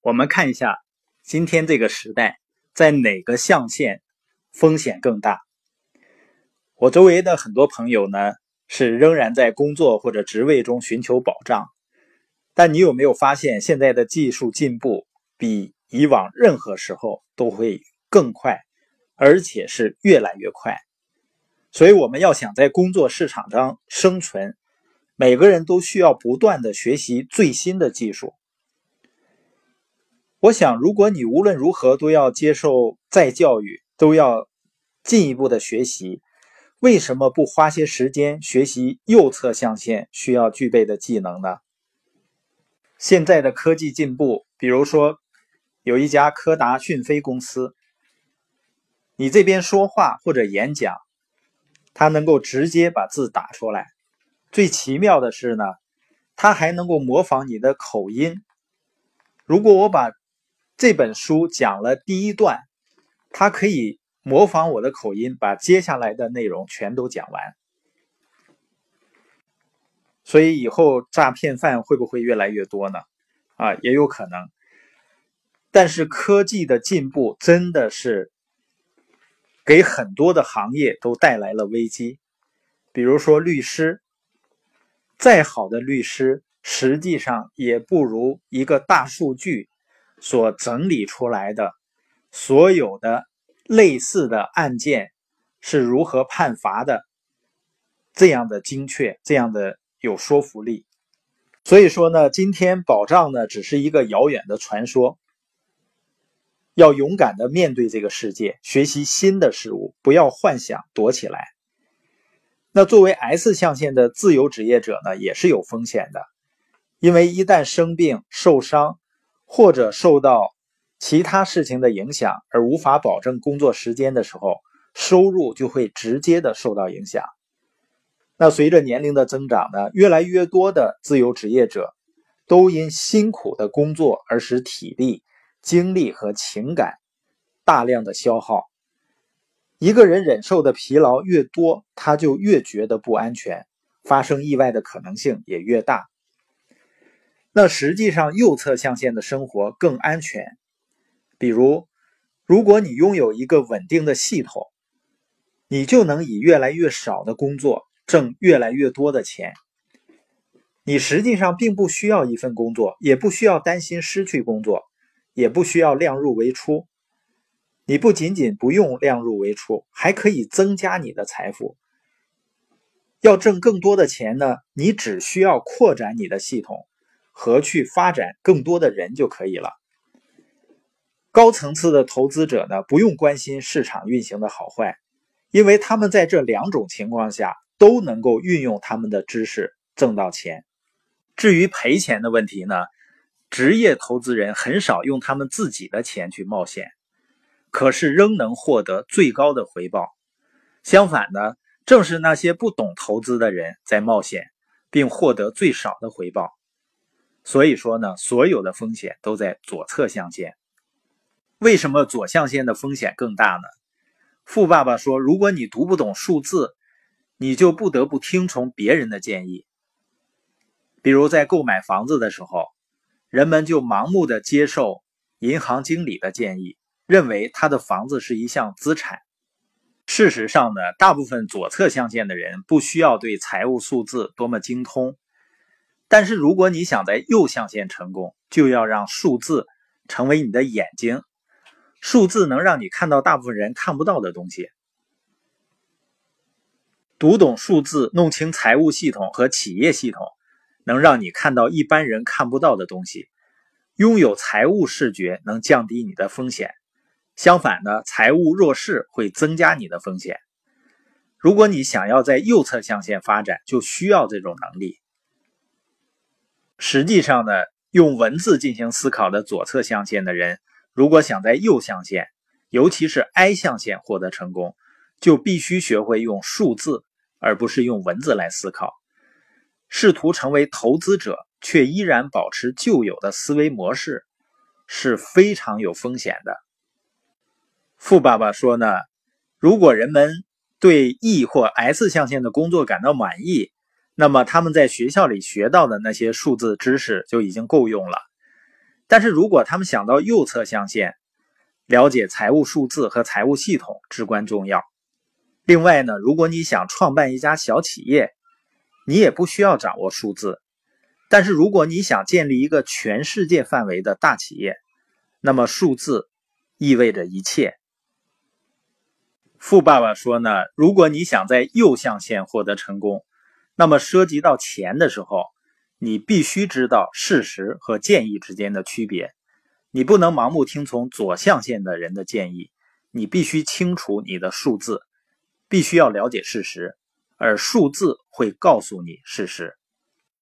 我们看一下今天这个时代，在哪个象限风险更大？我周围的很多朋友呢，是仍然在工作或者职位中寻求保障。但你有没有发现，现在的技术进步比以往任何时候都会更快，而且是越来越快？所以我们要想在工作市场上生存，每个人都需要不断的学习最新的技术。我想，如果你无论如何都要接受再教育，都要进一步的学习，为什么不花些时间学习右侧象限需要具备的技能呢？现在的科技进步，比如说有一家柯达讯飞公司，你这边说话或者演讲，它能够直接把字打出来。最奇妙的是呢，它还能够模仿你的口音。如果我把这本书讲了第一段，它可以模仿我的口音，把接下来的内容全都讲完。所以以后诈骗犯会不会越来越多呢？啊，也有可能。但是科技的进步真的是给很多的行业都带来了危机。比如说律师，再好的律师，实际上也不如一个大数据。所整理出来的所有的类似的案件是如何判罚的，这样的精确，这样的有说服力。所以说呢，今天保障呢只是一个遥远的传说。要勇敢的面对这个世界，学习新的事物，不要幻想躲起来。那作为 S 象限的自由职业者呢，也是有风险的，因为一旦生病受伤。或者受到其他事情的影响而无法保证工作时间的时候，收入就会直接的受到影响。那随着年龄的增长呢，越来越多的自由职业者都因辛苦的工作而使体力、精力和情感大量的消耗。一个人忍受的疲劳越多，他就越觉得不安全，发生意外的可能性也越大。那实际上，右侧象限的生活更安全。比如，如果你拥有一个稳定的系统，你就能以越来越少的工作挣越来越多的钱。你实际上并不需要一份工作，也不需要担心失去工作，也不需要量入为出。你不仅仅不用量入为出，还可以增加你的财富。要挣更多的钱呢？你只需要扩展你的系统。和去发展更多的人就可以了。高层次的投资者呢，不用关心市场运行的好坏，因为他们在这两种情况下都能够运用他们的知识挣到钱。至于赔钱的问题呢，职业投资人很少用他们自己的钱去冒险，可是仍能获得最高的回报。相反呢，正是那些不懂投资的人在冒险，并获得最少的回报。所以说呢，所有的风险都在左侧象限。为什么左象限的风险更大呢？富爸爸说，如果你读不懂数字，你就不得不听从别人的建议。比如在购买房子的时候，人们就盲目的接受银行经理的建议，认为他的房子是一项资产。事实上呢，大部分左侧象限的人不需要对财务数字多么精通。但是，如果你想在右象限成功，就要让数字成为你的眼睛。数字能让你看到大部分人看不到的东西。读懂数字，弄清财务系统和企业系统，能让你看到一般人看不到的东西。拥有财务视觉能降低你的风险。相反呢，财务弱势会增加你的风险。如果你想要在右侧象限发展，就需要这种能力。实际上呢，用文字进行思考的左侧象限的人，如果想在右象限，尤其是 I 象限获得成功，就必须学会用数字，而不是用文字来思考。试图成为投资者，却依然保持旧有的思维模式，是非常有风险的。富爸爸说呢，如果人们对 E 或 S 象限的工作感到满意。那么他们在学校里学到的那些数字知识就已经够用了。但是如果他们想到右侧象限，了解财务数字和财务系统至关重要。另外呢，如果你想创办一家小企业，你也不需要掌握数字。但是如果你想建立一个全世界范围的大企业，那么数字意味着一切。富爸爸说呢，如果你想在右象限获得成功，那么涉及到钱的时候，你必须知道事实和建议之间的区别。你不能盲目听从左象限的人的建议，你必须清楚你的数字，必须要了解事实，而数字会告诉你事实。